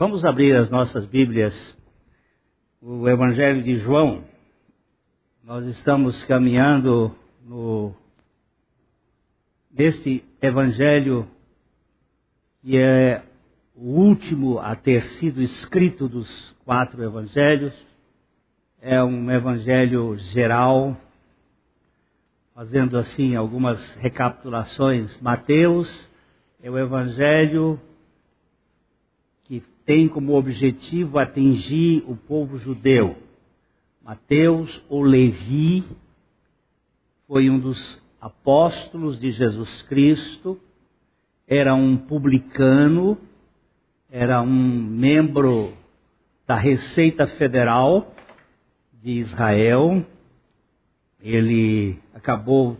Vamos abrir as nossas Bíblias, o Evangelho de João. Nós estamos caminhando no neste Evangelho que é o último a ter sido escrito dos quatro Evangelhos. É um Evangelho geral, fazendo assim algumas recapitulações. Mateus é o Evangelho que tem como objetivo atingir o povo judeu. Mateus ou Levi foi um dos apóstolos de Jesus Cristo, era um publicano, era um membro da Receita Federal de Israel. Ele acabou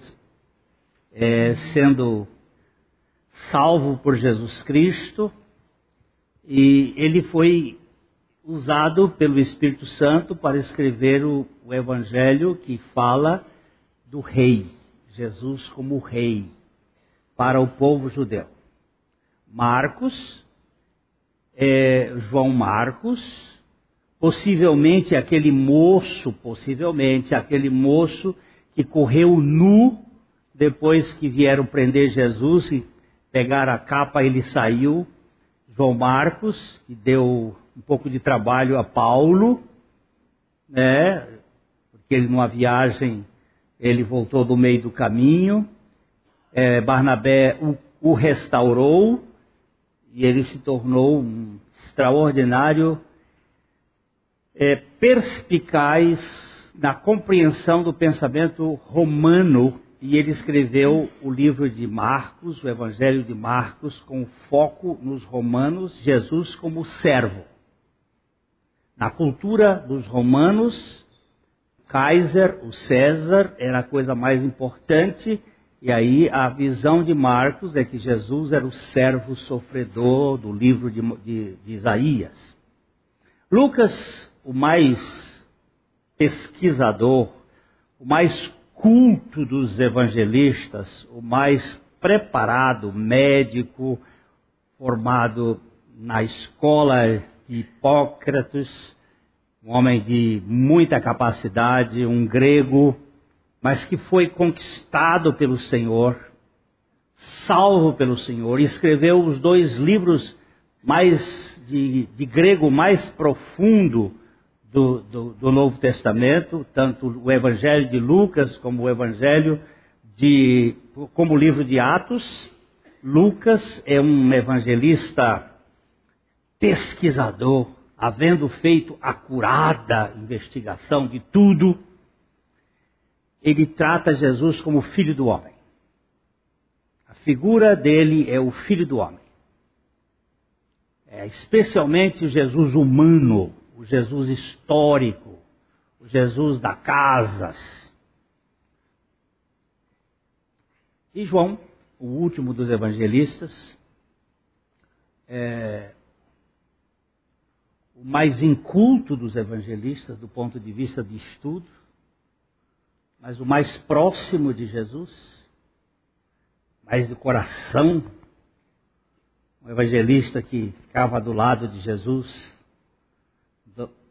é, sendo salvo por Jesus Cristo e ele foi usado pelo Espírito Santo para escrever o, o evangelho que fala do rei, Jesus como rei, para o povo judeu. Marcos, é, João Marcos, possivelmente aquele moço, possivelmente aquele moço que correu nu depois que vieram prender Jesus e pegaram a capa, ele saiu João Marcos, que deu um pouco de trabalho a Paulo, né? Porque ele numa viagem ele voltou do meio do caminho. É, Barnabé o, o restaurou e ele se tornou um extraordinário é, perspicaz na compreensão do pensamento romano e ele escreveu o livro de Marcos, o Evangelho de Marcos, com foco nos romanos, Jesus como servo. Na cultura dos romanos, Kaiser, o César, era a coisa mais importante, e aí a visão de Marcos é que Jesus era o servo sofredor do livro de, de, de Isaías. Lucas, o mais pesquisador, o mais culto dos evangelistas, o mais preparado médico, formado na escola de Hipócrates, um homem de muita capacidade, um grego, mas que foi conquistado pelo Senhor, salvo pelo Senhor, e escreveu os dois livros mais de, de grego mais profundo do, do, do, Novo Testamento, tanto o Evangelho de Lucas como o Evangelho de, como o livro de Atos. Lucas é um evangelista pesquisador, havendo feito acurada investigação de tudo, ele trata Jesus como filho do homem. A figura dele é o filho do homem. É especialmente o Jesus humano, o Jesus histórico, o Jesus da casas. E João, o último dos evangelistas, é o mais inculto dos evangelistas do ponto de vista de estudo, mas o mais próximo de Jesus, mais do coração, um evangelista que ficava do lado de Jesus,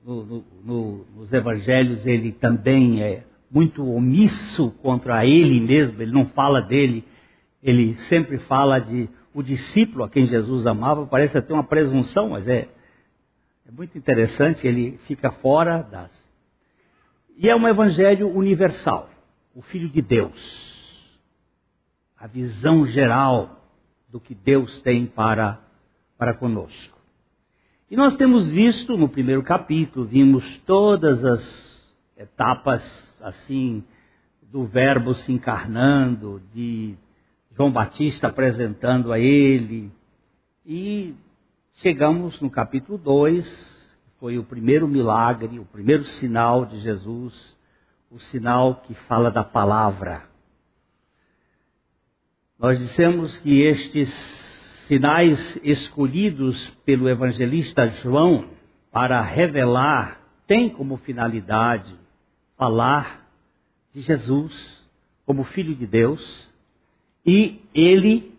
no, no, nos evangelhos ele também é muito omisso contra ele mesmo, ele não fala dele, ele sempre fala de o discípulo a quem Jesus amava, parece até uma presunção, mas é, é muito interessante, ele fica fora das. E é um evangelho universal, o Filho de Deus, a visão geral do que Deus tem para, para conosco. E nós temos visto no primeiro capítulo, vimos todas as etapas assim do Verbo se encarnando, de João Batista apresentando a ele. E chegamos no capítulo 2, foi o primeiro milagre, o primeiro sinal de Jesus, o sinal que fala da palavra. Nós dissemos que estes sinais escolhidos pelo evangelista João para revelar tem como finalidade falar de Jesus como Filho de Deus e ele,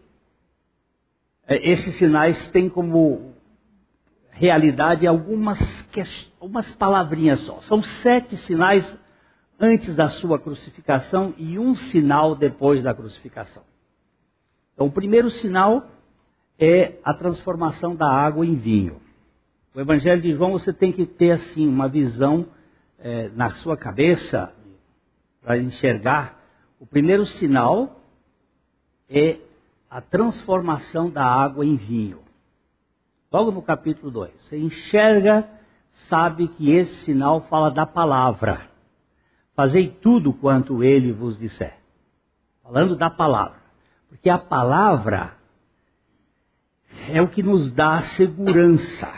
eh, esses sinais têm como realidade algumas, algumas palavrinhas só. São sete sinais antes da sua crucificação e um sinal depois da crucificação. Então, o primeiro sinal é a transformação da água em vinho. O Evangelho de João você tem que ter assim uma visão é, na sua cabeça para enxergar. O primeiro sinal é a transformação da água em vinho. Logo no capítulo 2. Você enxerga, sabe que esse sinal fala da palavra. Fazei tudo quanto ele vos disser. Falando da palavra. Porque a palavra é o que nos dá segurança.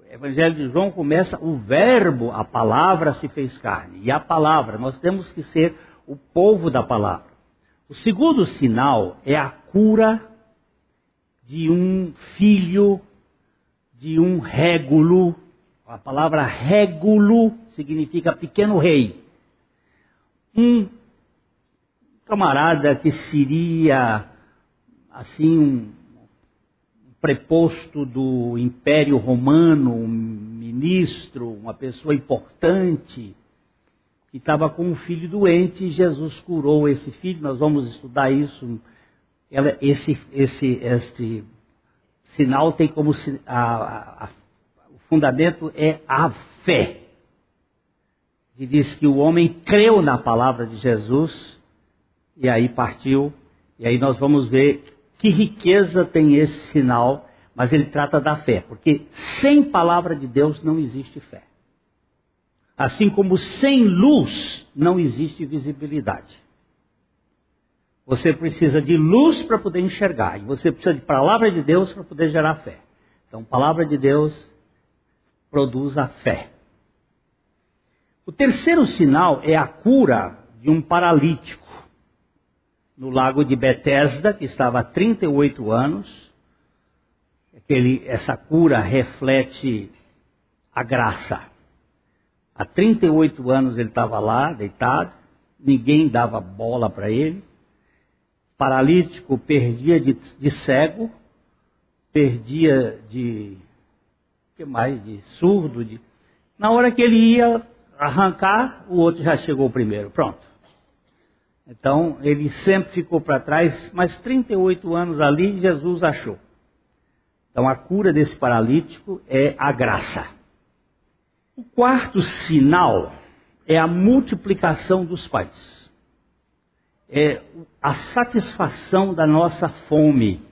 O Evangelho de João começa, o verbo, a palavra se fez carne. E a palavra, nós temos que ser o povo da palavra. O segundo sinal é a cura de um filho, de um régulo. A palavra régulo significa pequeno rei. Um camarada que seria, assim, um preposto do Império Romano, um ministro, uma pessoa importante, que estava com um filho doente e Jesus curou esse filho. Nós vamos estudar isso ela, esse, esse, sinal tem como a, a, a, o fundamento é a fé. E diz que o homem creu na palavra de Jesus e aí partiu. E aí nós vamos ver que riqueza tem esse sinal, mas ele trata da fé, porque sem palavra de Deus não existe fé. Assim como sem luz não existe visibilidade. Você precisa de luz para poder enxergar. E você precisa de palavra de Deus para poder gerar fé. Então, palavra de Deus produz a fé. O terceiro sinal é a cura de um paralítico no lago de Betesda, que estava há 38 anos. Aquele, essa cura reflete a graça. Há 38 anos ele estava lá, deitado, ninguém dava bola para ele paralítico perdia de, de cego, perdia de. que mais? De surdo. De... Na hora que ele ia arrancar, o outro já chegou primeiro. Pronto. Então ele sempre ficou para trás, mas 38 anos ali Jesus achou. Então a cura desse paralítico é a graça. O quarto sinal é a multiplicação dos pães é a satisfação da nossa fome.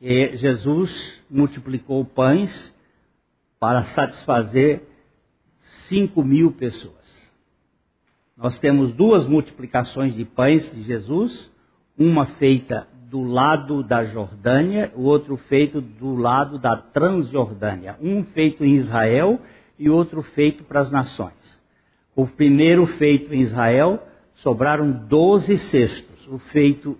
Jesus multiplicou pães para satisfazer cinco mil pessoas. Nós temos duas multiplicações de pães de Jesus, uma feita do lado da Jordânia, o outro feito do lado da Transjordânia. Um feito em Israel e outro feito para as nações. O primeiro feito em Israel sobraram doze cestos. O feito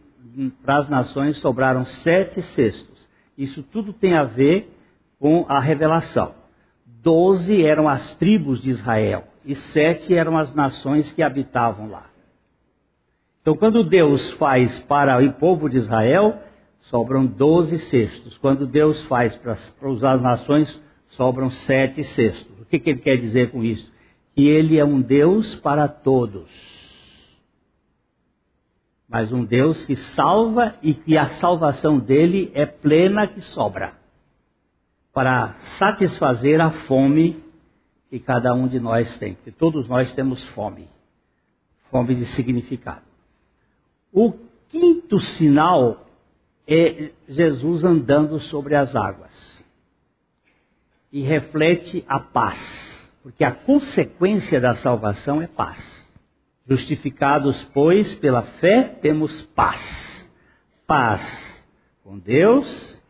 para as nações sobraram sete cestos. Isso tudo tem a ver com a revelação. Doze eram as tribos de Israel e sete eram as nações que habitavam lá. Então, quando Deus faz para o povo de Israel, sobram doze cestos. Quando Deus faz para, as nações, sobram sete cestos. O que, que ele quer dizer com isso? Que ele é um Deus para todos mas um Deus que salva e que a salvação dele é plena que sobra para satisfazer a fome que cada um de nós tem, porque todos nós temos fome, fome de significado. O quinto sinal é Jesus andando sobre as águas e reflete a paz, porque a consequência da salvação é paz. Justificados, pois, pela fé, temos paz. Paz com Deus,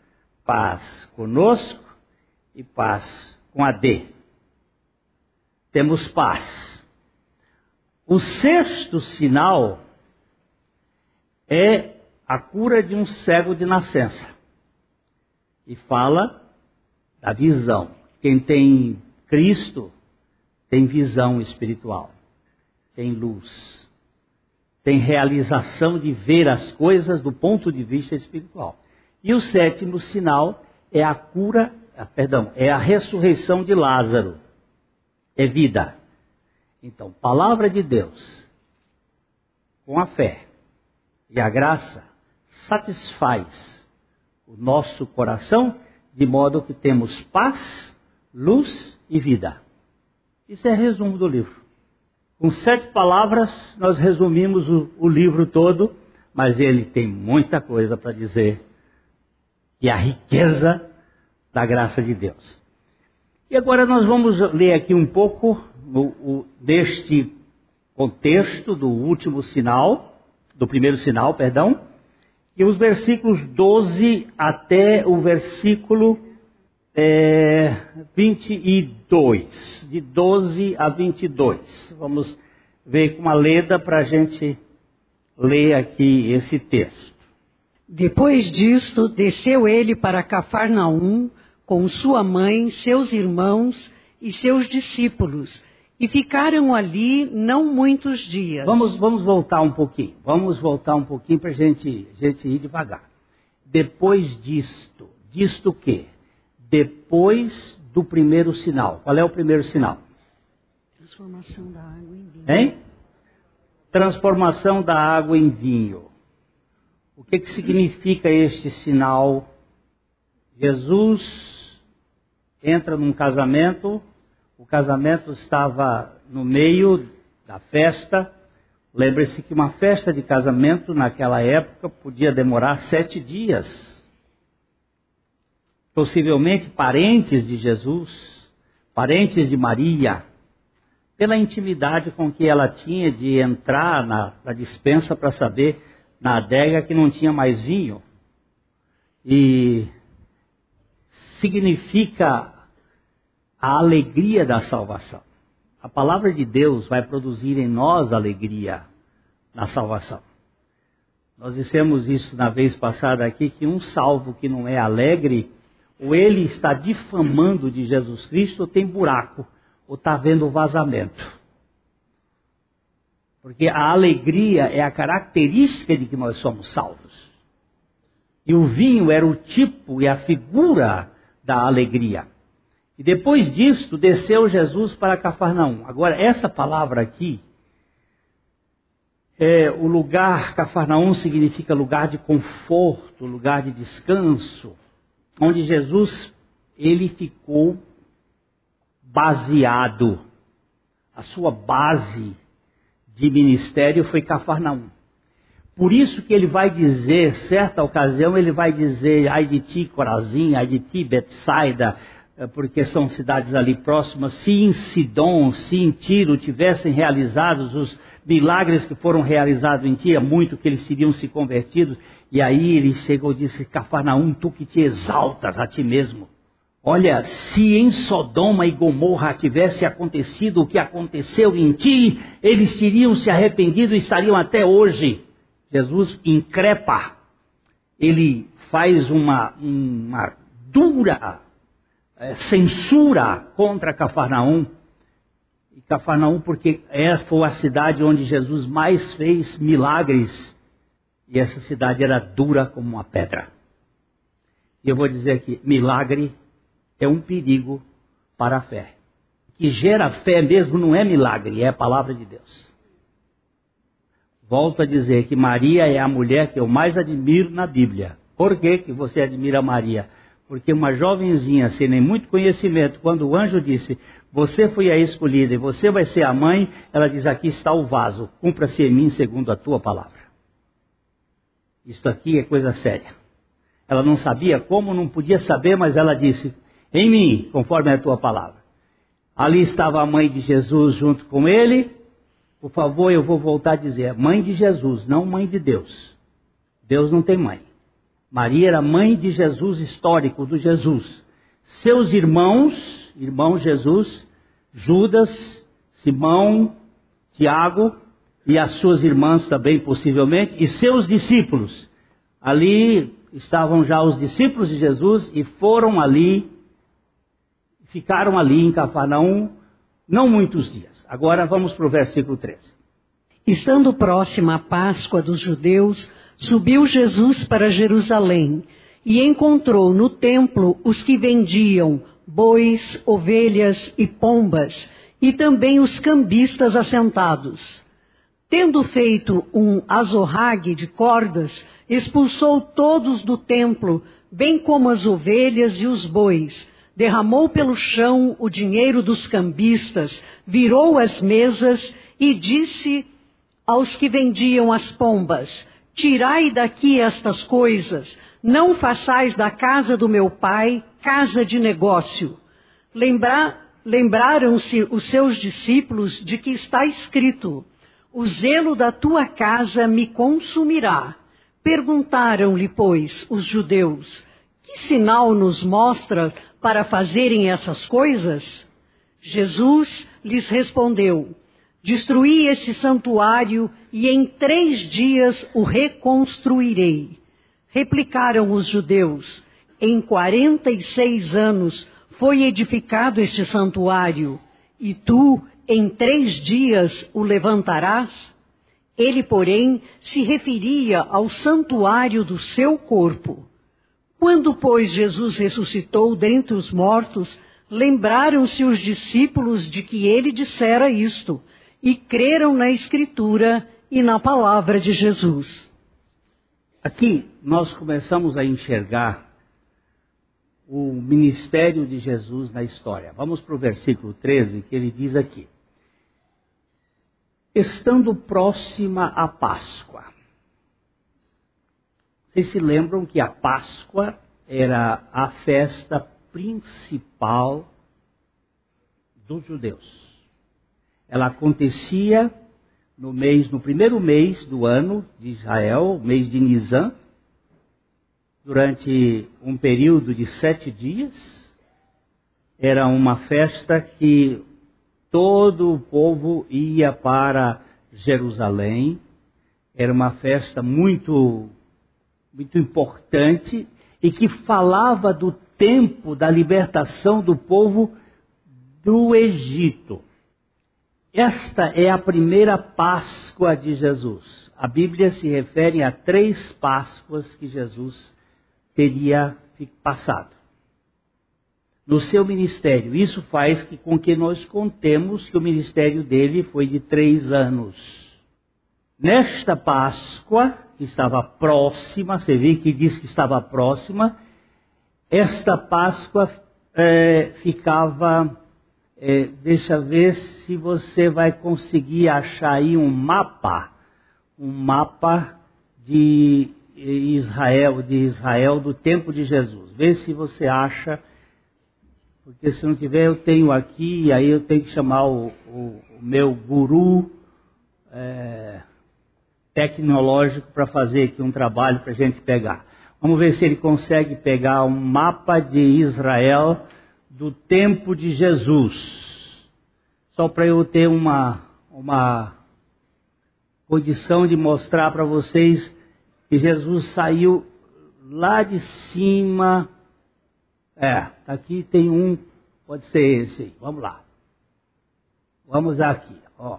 paz conosco e paz com a D. Temos paz. O sexto sinal é a cura de um cego de nascença. E fala da visão. Quem tem Cristo tem visão espiritual tem luz, tem realização de ver as coisas do ponto de vista espiritual. E o sétimo sinal é a cura, ah, perdão, é a ressurreição de Lázaro. É vida. Então, palavra de Deus, com a fé e a graça, satisfaz o nosso coração de modo que temos paz, luz e vida. Isso é resumo do livro. Com sete palavras, nós resumimos o, o livro todo, mas ele tem muita coisa para dizer. E a riqueza da graça de Deus. E agora nós vamos ler aqui um pouco o, o, deste contexto do último sinal, do primeiro sinal, perdão, e os versículos 12 até o versículo é, 22. De 12 a 22. Vamos ver com uma leda para a gente ler aqui esse texto. Depois disto, desceu ele para Cafarnaum com sua mãe, seus irmãos e seus discípulos. E ficaram ali não muitos dias. Vamos, vamos voltar um pouquinho. Vamos voltar um pouquinho para a gente, gente ir devagar. Depois disto, disto o quê? Depois do primeiro sinal. Qual é o primeiro sinal? Transformação da água em vinho. Hein? Transformação da água em vinho. O que, que significa este sinal? Jesus entra num casamento, o casamento estava no meio da festa. Lembre-se que uma festa de casamento naquela época podia demorar sete dias. Possivelmente parentes de Jesus, parentes de Maria, pela intimidade com que ela tinha de entrar na, na dispensa para saber na adega que não tinha mais vinho. E significa a alegria da salvação. A palavra de Deus vai produzir em nós alegria na salvação. Nós dissemos isso na vez passada aqui, que um salvo que não é alegre, ou ele está difamando de Jesus Cristo, ou tem buraco, ou está vendo vazamento. Porque a alegria é a característica de que nós somos salvos. E o vinho era o tipo e a figura da alegria. E depois disto, desceu Jesus para Cafarnaum. Agora, essa palavra aqui, é, o lugar, Cafarnaum significa lugar de conforto, lugar de descanso, onde Jesus, ele ficou baseado. A sua base de ministério foi Cafarnaum. Por isso que ele vai dizer, certa ocasião, ele vai dizer, ai de ti, Corazim, ai de ti, Betsaida, porque são cidades ali próximas, se em Sidom, se em Tiro tivessem realizados os milagres que foram realizados em ti, é muito que eles teriam se convertido, e aí ele chegou e disse, Cafarnaum, tu que te exaltas a ti mesmo, Olha, se em Sodoma e Gomorra tivesse acontecido o que aconteceu em ti, eles teriam se arrependido e estariam até hoje. Jesus increpa, ele faz uma, uma dura é, censura contra Cafarnaum. E Cafarnaum, porque é, foi a cidade onde Jesus mais fez milagres, e essa cidade era dura como uma pedra. E eu vou dizer aqui: milagre é um perigo para a fé. Que gera fé mesmo não é milagre, é a palavra de Deus. Volto a dizer que Maria é a mulher que eu mais admiro na Bíblia. Por que, que você admira Maria? Porque uma jovenzinha sem nem muito conhecimento, quando o anjo disse, você foi a escolhida e você vai ser a mãe, ela diz, aqui está o vaso, cumpra-se em mim segundo a tua palavra. Isto aqui é coisa séria. Ela não sabia como, não podia saber, mas ela disse, em mim, conforme a tua palavra. Ali estava a mãe de Jesus junto com ele. Por favor, eu vou voltar a dizer: mãe de Jesus, não mãe de Deus. Deus não tem mãe. Maria era mãe de Jesus histórico, do Jesus. Seus irmãos, irmão Jesus, Judas, Simão, Tiago e as suas irmãs também, possivelmente, e seus discípulos. Ali estavam já os discípulos de Jesus e foram ali ficaram ali em Cafarnaum não muitos dias. Agora vamos para o versículo 13. Estando próxima a Páscoa dos judeus, subiu Jesus para Jerusalém e encontrou no templo os que vendiam bois, ovelhas e pombas, e também os cambistas assentados. Tendo feito um azorrague de cordas, expulsou todos do templo, bem como as ovelhas e os bois, derramou pelo chão o dinheiro dos cambistas, virou as mesas e disse aos que vendiam as pombas: Tirai daqui estas coisas, não façais da casa do meu pai casa de negócio. Lembra, Lembraram-se os seus discípulos de que está escrito: O zelo da tua casa me consumirá. Perguntaram-lhe, pois, os judeus: Que sinal nos mostra para fazerem essas coisas? Jesus lhes respondeu: Destruí este santuário e em três dias o reconstruirei. Replicaram os judeus: Em quarenta e seis anos foi edificado este santuário, e tu em três dias o levantarás? Ele, porém, se referia ao santuário do seu corpo. Quando, pois, Jesus ressuscitou dentre os mortos, lembraram-se os discípulos de que ele dissera isto, e creram na Escritura e na palavra de Jesus. Aqui nós começamos a enxergar o ministério de Jesus na história. Vamos para o versículo 13, que ele diz aqui: Estando próxima a Páscoa. Vocês se lembram que a Páscoa era a festa principal dos judeus. Ela acontecia no mês, no primeiro mês do ano de Israel, mês de Nisan, durante um período de sete dias. Era uma festa que todo o povo ia para Jerusalém. Era uma festa muito, muito importante e que falava do tempo da libertação do povo do Egito. Esta é a primeira Páscoa de Jesus. A Bíblia se refere a três Páscoas que Jesus teria passado no seu ministério. Isso faz que, com que nós contemos que o ministério dele foi de três anos. Nesta Páscoa, que estava próxima, você vê que diz que estava próxima, esta Páscoa é, ficava. É, deixa ver se você vai conseguir achar aí um mapa, um mapa de Israel, de Israel do tempo de Jesus. Vê se você acha, porque se não tiver eu tenho aqui, aí eu tenho que chamar o, o, o meu guru é, tecnológico para fazer aqui um trabalho para a gente pegar. Vamos ver se ele consegue pegar um mapa de Israel do tempo de Jesus. Só para eu ter uma, uma condição de mostrar para vocês que Jesus saiu lá de cima. É, aqui tem um, pode ser esse. Vamos lá. Vamos aqui, ó.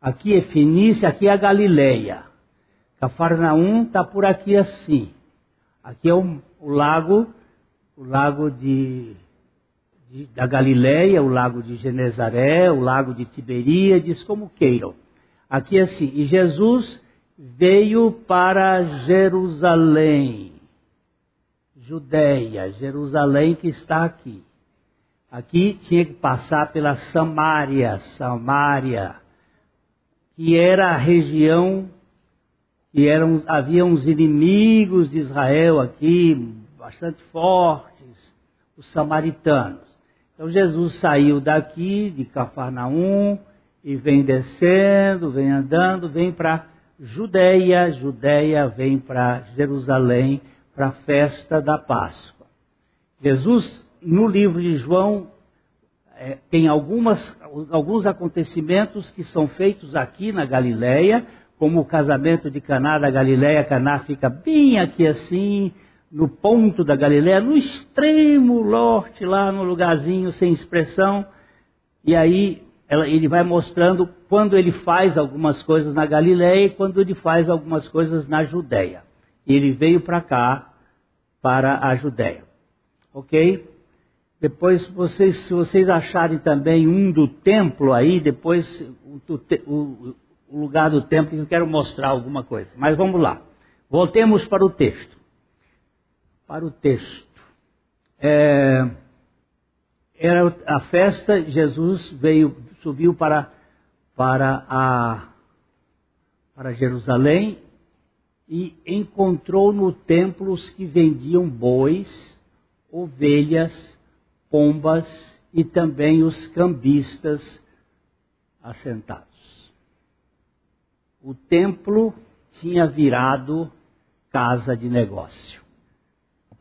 Aqui é Fenícia, aqui é a Galileia. Cafarnaum está por aqui assim. Aqui é o, o lago, o lago de, de, da Galileia, o lago de Genezaré, o lago de Tiberíades, como queiram. Aqui é assim. E Jesus veio para Jerusalém, Judéia, Jerusalém que está aqui. Aqui tinha que passar pela Samária, Samária, que era a região que eram, havia uns inimigos de Israel aqui, bastante fortes, os samaritanos. Então Jesus saiu daqui, de Cafarnaum, e vem descendo, vem andando, vem para Judeia, Judeia vem para Jerusalém para a festa da Páscoa. Jesus, no livro de João, é, tem algumas, alguns acontecimentos que são feitos aqui na Galileia, como o casamento de Caná da Galileia. Caná fica bem aqui assim, no ponto da Galileia, no extremo norte, lá no lugarzinho sem expressão. E aí ele vai mostrando quando ele faz algumas coisas na Galiléia e quando ele faz algumas coisas na Judéia. Ele veio para cá para a Judéia. Ok? Depois, vocês, se vocês acharem também um do templo aí, depois o, o, o lugar do templo, eu quero mostrar alguma coisa. Mas vamos lá. Voltemos para o texto. Para o texto. É, era a festa, Jesus veio, subiu para, para, a, para Jerusalém e encontrou no templo os que vendiam bois, ovelhas, pombas e também os cambistas assentados. O templo tinha virado casa de negócio.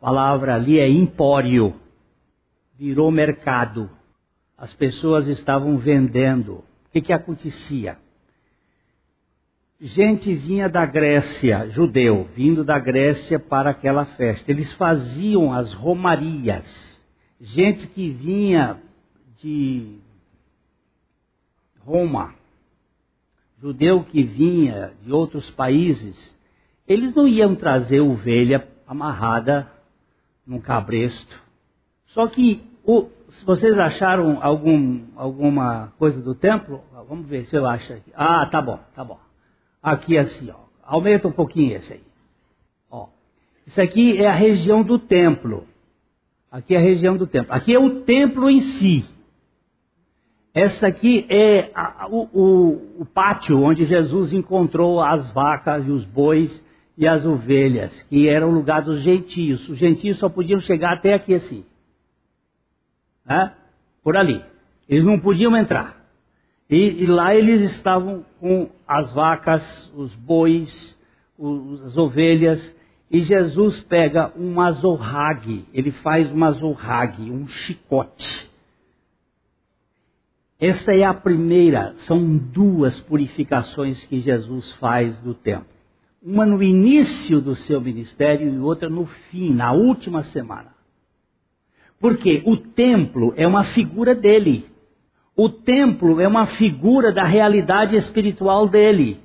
Palavra ali é empório, virou mercado. As pessoas estavam vendendo. O que, que acontecia? gente vinha da Grécia, judeu, vindo da Grécia para aquela festa. Eles faziam as romarias. Gente que vinha de Roma, judeu que vinha de outros países, eles não iam trazer ovelha amarrada num cabresto. Só que o, se vocês acharam algum, alguma coisa do templo, vamos ver se eu acho aqui. Ah, tá bom, tá bom aqui assim, ó. Aumenta um pouquinho esse aí. Ó. Isso aqui é a região do templo. Aqui é a região do templo. Aqui é o templo em si. Essa aqui é a, o, o, o pátio onde Jesus encontrou as vacas e os bois e as ovelhas, que era o lugar dos gentios. Os gentios só podiam chegar até aqui assim. Né? Por ali. Eles não podiam entrar. E, e, lá eles estavam com as vacas, os bois, os, as ovelhas, e Jesus pega um azorrague, ele faz um azorrague, um chicote. Esta é a primeira, são duas purificações que Jesus faz do templo. Uma no início do seu ministério e outra no fim, na última semana. Porque o templo é uma figura dele. O templo é uma figura da realidade espiritual dele.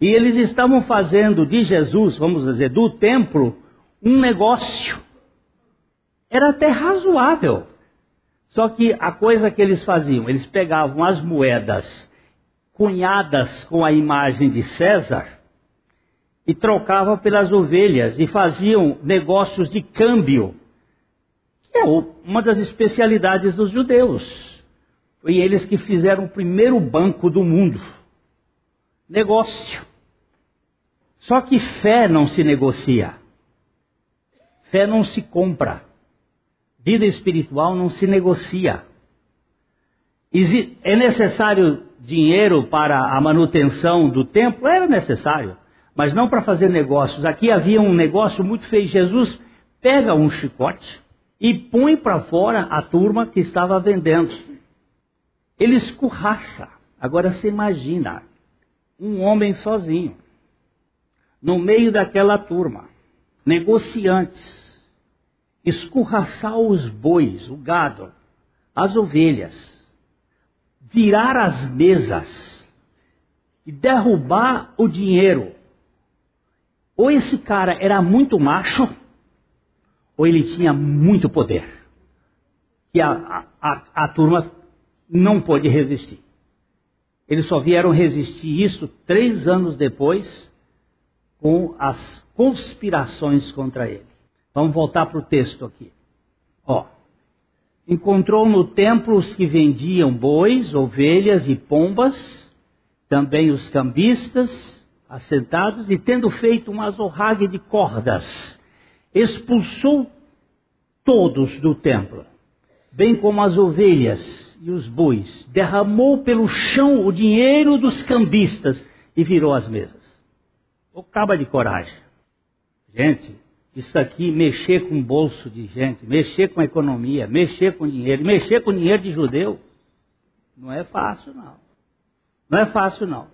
E eles estavam fazendo de Jesus, vamos dizer, do templo, um negócio. Era até razoável. Só que a coisa que eles faziam, eles pegavam as moedas cunhadas com a imagem de César e trocavam pelas ovelhas e faziam negócios de câmbio, que é uma das especialidades dos judeus. Foi eles que fizeram o primeiro banco do mundo. Negócio. Só que fé não se negocia. Fé não se compra. Vida espiritual não se negocia. É necessário dinheiro para a manutenção do templo? Era necessário, mas não para fazer negócios. Aqui havia um negócio muito feio. Jesus pega um chicote e põe para fora a turma que estava vendendo. Ele escorraça. Agora você imagina um homem sozinho, no meio daquela turma, negociantes, escorraçar os bois, o gado, as ovelhas, virar as mesas e derrubar o dinheiro. Ou esse cara era muito macho, ou ele tinha muito poder. Que a, a, a turma não pôde resistir. Eles só vieram resistir isso três anos depois, com as conspirações contra ele. Vamos voltar para o texto aqui. Ó, encontrou no templo os que vendiam bois, ovelhas e pombas, também os cambistas assentados, e tendo feito uma azorrague de cordas, expulsou todos do templo, bem como as ovelhas e os bois, derramou pelo chão o dinheiro dos cambistas e virou as mesas. O caba de coragem. Gente, isso aqui, mexer com o bolso de gente, mexer com a economia, mexer com dinheiro, mexer com dinheiro de judeu, não é fácil não. Não é fácil não.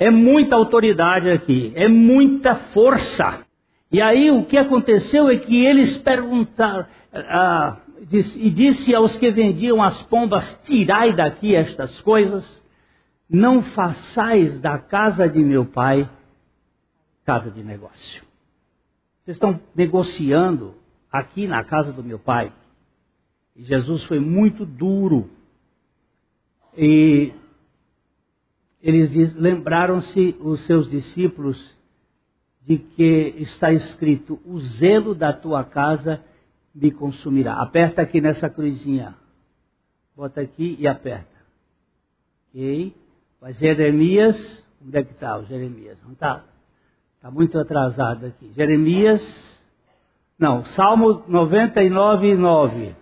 É muita autoridade aqui, é muita força. E aí o que aconteceu é que eles perguntaram, ah, e disse aos que vendiam as pombas: Tirai daqui estas coisas, não façais da casa de meu pai casa de negócio. Vocês estão negociando aqui na casa do meu pai. E Jesus foi muito duro. E eles lembraram-se, os seus discípulos, de que está escrito: O zelo da tua casa me consumirá. Aperta aqui nessa cruzinha. Bota aqui e aperta. Ok? Mas Jeremias, onde é que está o Jeremias? Não está? Está muito atrasado aqui. Jeremias, não, Salmo 99, 9.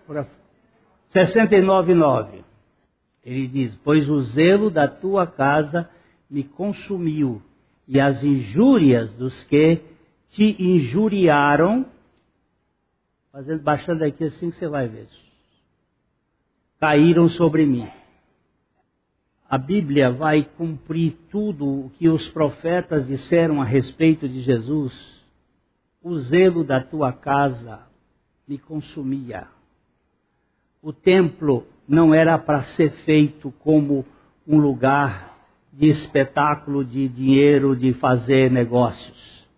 69, 9. Ele diz: Pois o zelo da tua casa me consumiu, e as injúrias dos que te injuriaram, fazendo, baixando aqui assim que você vai ver, caíram sobre mim. A Bíblia vai cumprir tudo o que os profetas disseram a respeito de Jesus. O zelo da tua casa me consumia. O templo não era para ser feito como um lugar de espetáculo, de dinheiro, de fazer negócios.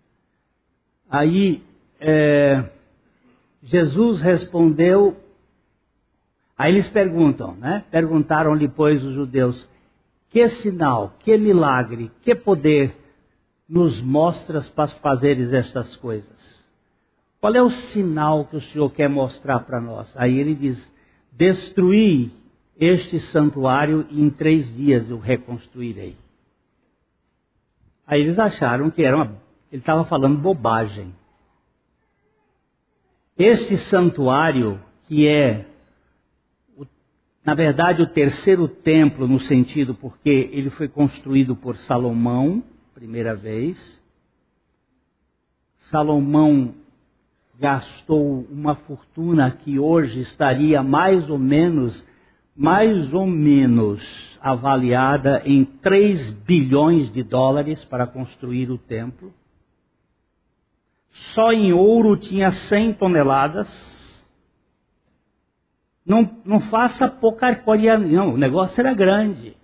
Aí é, Jesus respondeu. Aí eles perguntam, né? Perguntaram depois os judeus: que sinal, que milagre, que poder nos mostras para fazeres estas coisas? Qual é o sinal que o Senhor quer mostrar para nós? Aí ele diz: Destruí este santuário e em três dias eu reconstruirei. Aí eles acharam que era uma, ele estava falando bobagem. Este santuário, que é, na verdade, o terceiro templo, no sentido porque ele foi construído por Salomão, primeira vez. Salomão gastou uma fortuna que hoje estaria mais ou menos, mais ou menos avaliada em 3 bilhões de dólares para construir o templo. Só em ouro tinha 100 toneladas. Não, não faça porcaria, não, o negócio era grande.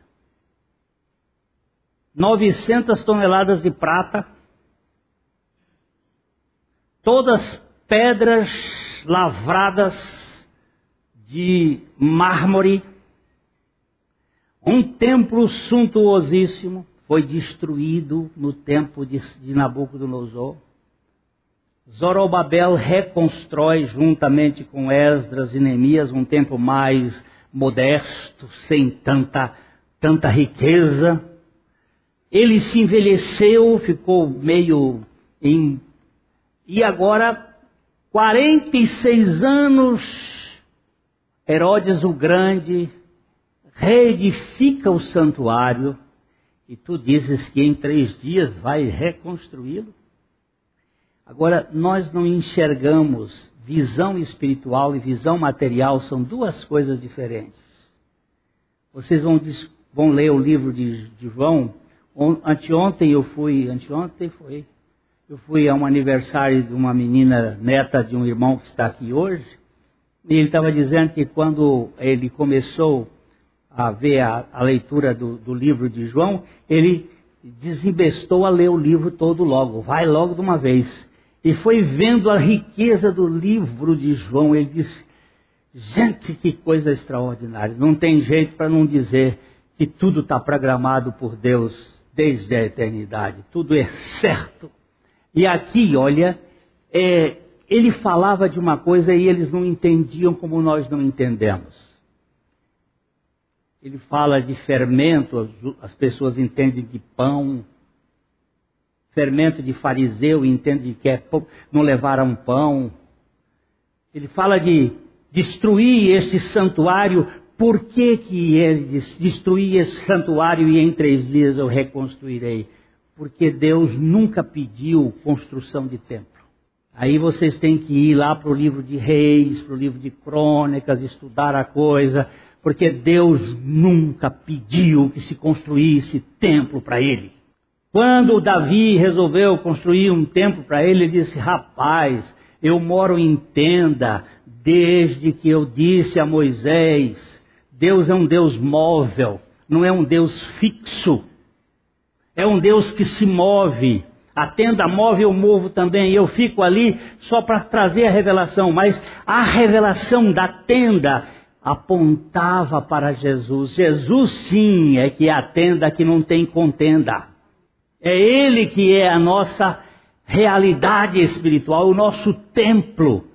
900 toneladas de prata, todas pedras lavradas de mármore. Um templo suntuosíssimo foi destruído no tempo de, de Nabucodonosor. Zorobabel reconstrói juntamente com Esdras e Neemias um templo mais modesto, sem tanta, tanta riqueza. Ele se envelheceu, ficou meio em. E agora 46 anos, Herodes o Grande reedifica o santuário e tu dizes que em três dias vai reconstruí-lo? Agora, nós não enxergamos visão espiritual e visão material, são duas coisas diferentes. Vocês vão, vão ler o livro de, de João. Anteontem eu fui, anteontem foi, eu fui a um aniversário de uma menina neta de um irmão que está aqui hoje, e ele estava dizendo que quando ele começou a ver a, a leitura do, do, livro de João, ele desembestou a ler o livro todo logo, vai logo de uma vez. E foi vendo a riqueza do livro de João, ele disse: gente, que coisa extraordinária, não tem jeito para não dizer que tudo está programado por Deus desde a eternidade, tudo é certo e aqui, olha, é, ele falava de uma coisa e eles não entendiam como nós não entendemos. Ele fala de fermento, as pessoas entendem de pão. Fermento de fariseu entende que é não levar a um pão. Ele fala de destruir esse santuário. Por que, que ele diz, destruir esse santuário e em três dias eu reconstruirei? Porque Deus nunca pediu construção de templo. Aí vocês têm que ir lá para o livro de Reis, para o livro de Crônicas, estudar a coisa, porque Deus nunca pediu que se construísse templo para ele. Quando Davi resolveu construir um templo para ele, ele disse: Rapaz, eu moro em tenda desde que eu disse a Moisés: Deus é um Deus móvel, não é um Deus fixo. É um Deus que se move. A tenda móvel eu movo também, eu fico ali só para trazer a revelação, mas a revelação da tenda apontava para Jesus. Jesus sim é que é a tenda que não tem contenda. É Ele que é a nossa realidade espiritual, o nosso templo.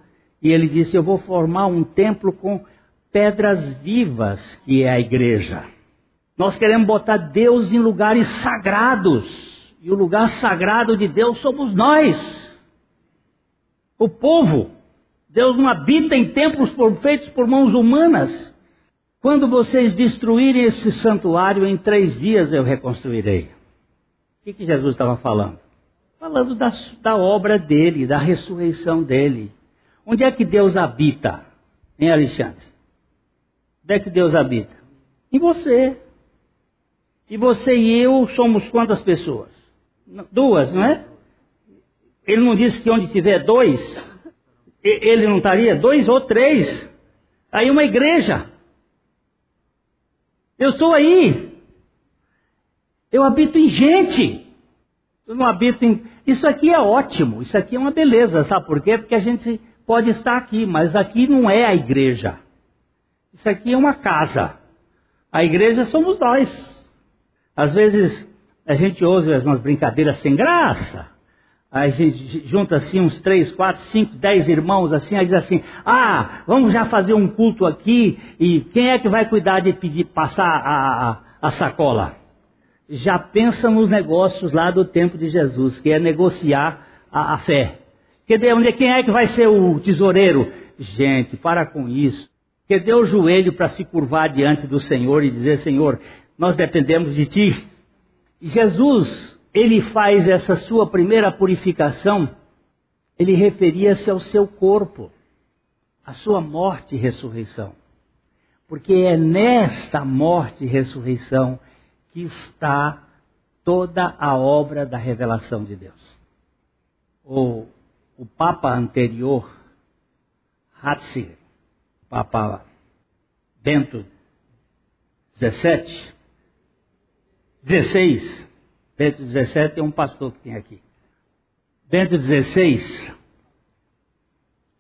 E ele disse: Eu vou formar um templo com pedras vivas, que é a igreja. Nós queremos botar Deus em lugares sagrados. E o lugar sagrado de Deus somos nós, o povo. Deus não habita em templos feitos por mãos humanas. Quando vocês destruírem esse santuário, em três dias eu reconstruirei. O que, que Jesus estava falando? Falando da, da obra dele, da ressurreição dele. Onde é que Deus habita? Em Alexandre? Onde é que Deus habita? Em você. E você e eu somos quantas pessoas? Duas, não é? Ele não disse que onde tiver dois, ele não estaria? Dois ou três. Aí uma igreja. Eu estou aí. Eu habito em gente. Eu não habito em. Isso aqui é ótimo, isso aqui é uma beleza, sabe por quê? Porque a gente pode estar aqui, mas aqui não é a igreja. Isso aqui é uma casa. A igreja somos nós. Às vezes a gente ouve umas brincadeiras sem graça. Aí a gente junta assim uns três, quatro, cinco, dez irmãos assim, aí diz assim, ah, vamos já fazer um culto aqui, e quem é que vai cuidar de pedir, passar a, a, a sacola? Já pensa nos negócios lá do tempo de Jesus, que é negociar a, a fé. Quem é que vai ser o tesoureiro? Gente, para com isso. Que dê o joelho para se curvar diante do Senhor e dizer, Senhor, nós dependemos de ti. Jesus, ele faz essa sua primeira purificação, ele referia-se ao seu corpo, à sua morte e ressurreição. Porque é nesta morte e ressurreição que está toda a obra da revelação de Deus. O, o Papa anterior, Ratzinger, Papa Bento 17, 16, Bento XVII é um pastor que tem aqui. Bento 16,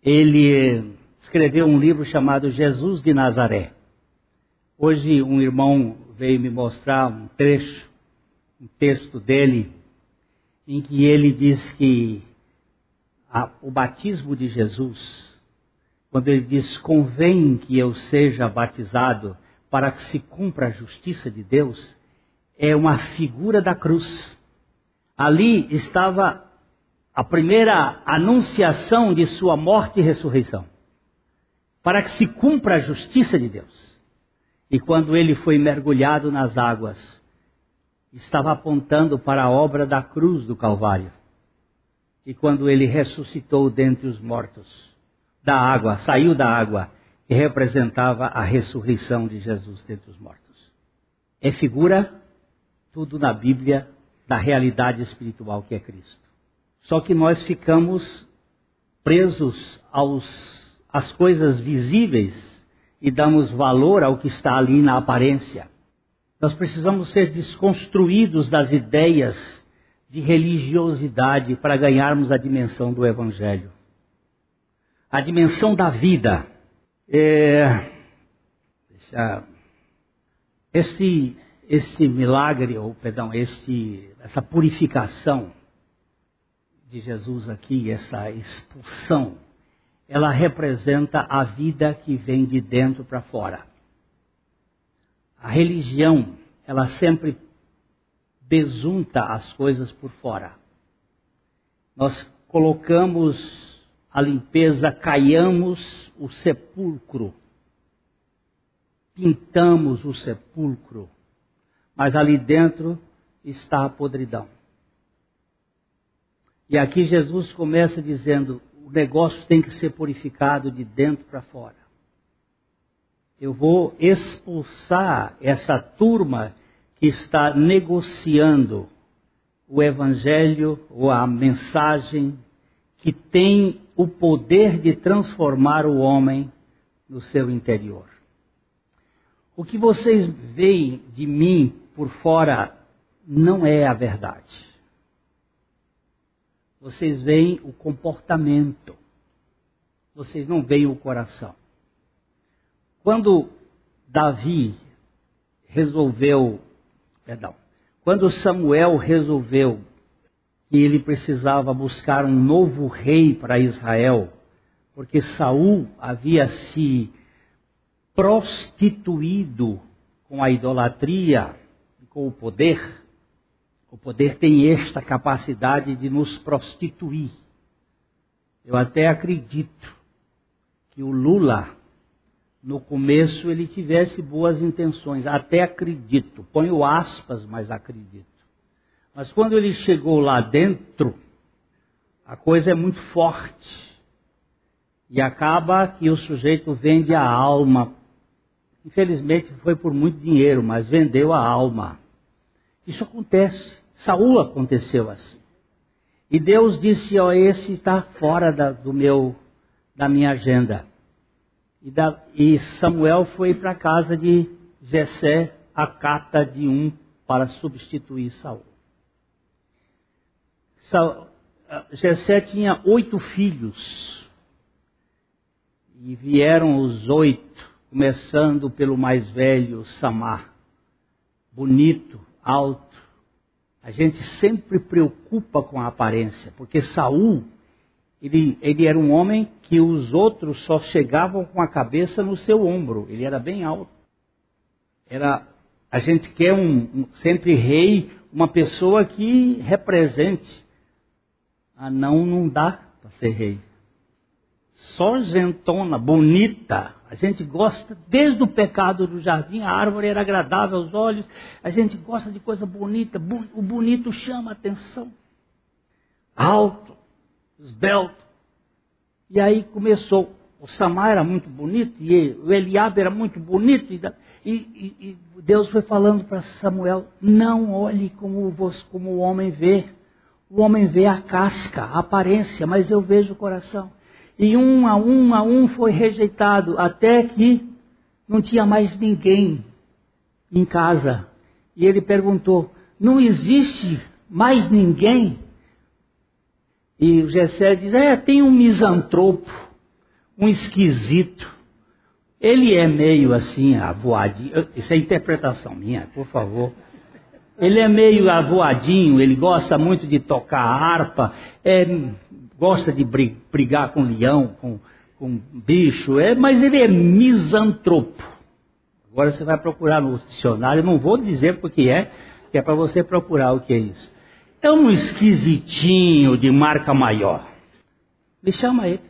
ele escreveu um livro chamado Jesus de Nazaré. Hoje um irmão veio me mostrar um trecho, um texto dele, em que ele diz que a, o batismo de Jesus, quando ele diz convém que eu seja batizado para que se cumpra a justiça de Deus, é uma figura da cruz. Ali estava a primeira anunciação de sua morte e ressurreição, para que se cumpra a justiça de Deus. E quando ele foi mergulhado nas águas, estava apontando para a obra da cruz do Calvário. E quando ele ressuscitou dentre os mortos, da água, saiu da água, que representava a ressurreição de Jesus dentre os mortos. É figura tudo na Bíblia da realidade espiritual que é Cristo. Só que nós ficamos presos aos, às coisas visíveis e damos valor ao que está ali na aparência. Nós precisamos ser desconstruídos das ideias de religiosidade para ganharmos a dimensão do Evangelho. A dimensão da vida. É, deixa, este milagre, ou perdão, este, essa purificação de Jesus aqui, essa expulsão, ela representa a vida que vem de dentro para fora. A religião, ela sempre besunta as coisas por fora. Nós colocamos a limpeza, caiamos o sepulcro, pintamos o sepulcro mas ali dentro está a podridão. E aqui Jesus começa dizendo: o negócio tem que ser purificado de dentro para fora. Eu vou expulsar essa turma que está negociando o evangelho ou a mensagem que tem o poder de transformar o homem no seu interior. O que vocês veem de mim por fora não é a verdade. Vocês veem o comportamento. Vocês não veem o coração. Quando Davi resolveu, perdão, quando Samuel resolveu que ele precisava buscar um novo rei para Israel, porque Saul havia se prostituído com a idolatria com o poder, o poder tem esta capacidade de nos prostituir. Eu até acredito que o Lula, no começo, ele tivesse boas intenções. Até acredito. Ponho aspas, mas acredito. Mas quando ele chegou lá dentro, a coisa é muito forte. E acaba que o sujeito vende a alma. Infelizmente foi por muito dinheiro, mas vendeu a alma. Isso acontece. Saul aconteceu assim. E Deus disse: ó, esse está fora da, do meu, da minha agenda. E, da, e Samuel foi para a casa de Jessé, a cata de um, para substituir Saul. Saul Jessé tinha oito filhos. E vieram os oito, começando pelo mais velho, Samar. Bonito, alto, a gente sempre preocupa com a aparência, porque Saul, ele, ele era um homem que os outros só chegavam com a cabeça no seu ombro, ele era bem alto. Era, a gente quer um, um sempre rei, uma pessoa que represente. Ah, não, não dá para ser rei. Só bonita, a gente gosta, desde o pecado do jardim, a árvore era agradável aos olhos, a gente gosta de coisa bonita, o bonito chama atenção. Alto, esbelto. E aí começou, o Samar era muito bonito, e o Eliabe era muito bonito, e, e, e Deus foi falando para Samuel, não olhe como, como o homem vê. O homem vê a casca, a aparência, mas eu vejo o coração. E um a um a um foi rejeitado, até que não tinha mais ninguém em casa. E ele perguntou: Não existe mais ninguém? E o Gessé diz: É, tem um misantropo, um esquisito. Ele é meio assim, avoadinho. Isso é interpretação minha, por favor. Ele é meio avoadinho, ele gosta muito de tocar harpa, é gosta de brigar com leão, com, com bicho, é, mas ele é misantropo. Agora você vai procurar no dicionário, não vou dizer porque é, que é para você procurar o que é isso. É um esquisitinho de marca maior. Me chama ele.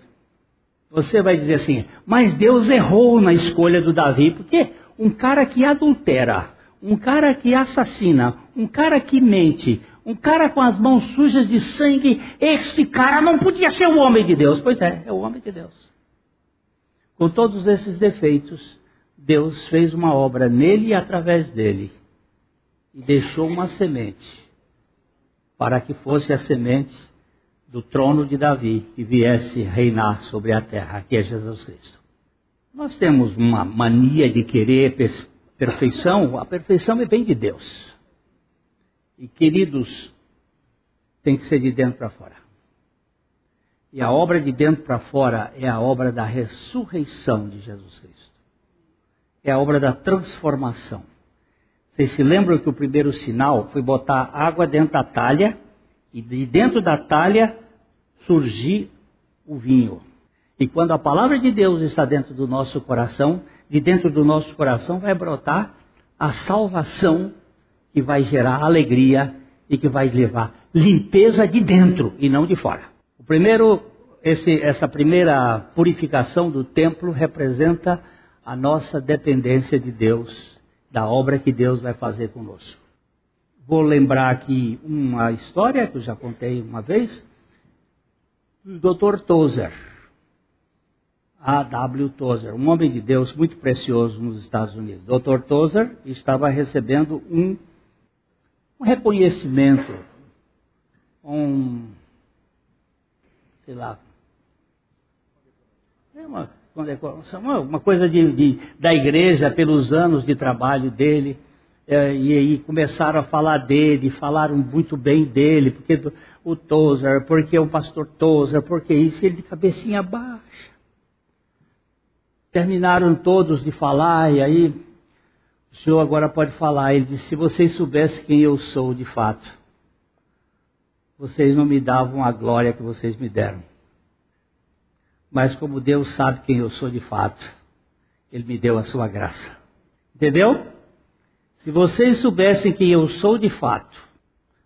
Você vai dizer assim, mas Deus errou na escolha do Davi, porque um cara que adultera, um cara que assassina, um cara que mente, um cara com as mãos sujas de sangue, esse cara não podia ser o homem de Deus. Pois é, é o homem de Deus. Com todos esses defeitos, Deus fez uma obra nele e através dele. E deixou uma semente para que fosse a semente do trono de Davi que viesse reinar sobre a terra, que é Jesus Cristo. Nós temos uma mania de querer perfeição, a perfeição vem de Deus. E queridos, tem que ser de dentro para fora. E a obra de dentro para fora é a obra da ressurreição de Jesus Cristo. É a obra da transformação. Vocês se lembram que o primeiro sinal foi botar água dentro da talha e de dentro da talha surgir o vinho. E quando a palavra de Deus está dentro do nosso coração, de dentro do nosso coração vai brotar a salvação que vai gerar alegria e que vai levar limpeza de dentro e não de fora. O primeiro, esse, essa primeira purificação do templo representa a nossa dependência de Deus, da obra que Deus vai fazer conosco. Vou lembrar aqui uma história que eu já contei uma vez, do Dr. Tozer. A.W. Tozer, um homem de Deus muito precioso nos Estados Unidos. Dr. Tozer estava recebendo um um reconhecimento, um, sei lá, é uma uma coisa de, de, da igreja pelos anos de trabalho dele. é, e aí começaram a falar dele, falaram muito bem dele, porque do, o Tozer, porque o pastor Tozer, porque isso, ele de cabecinha baixa. Terminaram todos de falar, e aí o senhor agora pode falar. Ele disse: se vocês soubessem quem eu sou de fato, vocês não me davam a glória que vocês me deram. Mas como Deus sabe quem eu sou de fato, Ele me deu a sua graça. Entendeu? Se vocês soubessem quem eu sou de fato,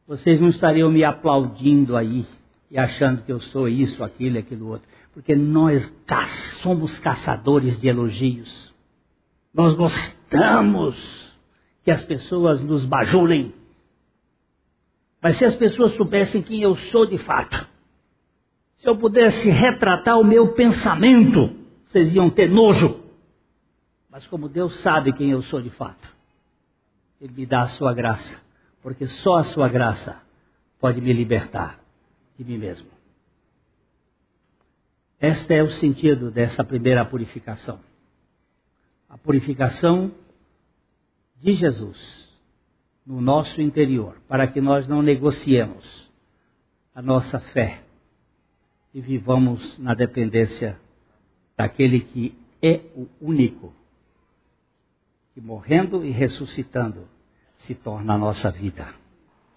vocês não estariam me aplaudindo aí e achando que eu sou isso, aquilo, aquilo outro. Porque nós somos caçadores de elogios. Nós gostamos que as pessoas nos bajulem. Mas se as pessoas soubessem quem eu sou de fato, se eu pudesse retratar o meu pensamento, vocês iam ter nojo. Mas como Deus sabe quem eu sou de fato, Ele me dá a sua graça, porque só a sua graça pode me libertar de mim mesmo. Este é o sentido dessa primeira purificação. A purificação de Jesus no nosso interior, para que nós não negociemos a nossa fé e vivamos na dependência daquele que é o único, que morrendo e ressuscitando se torna a nossa vida.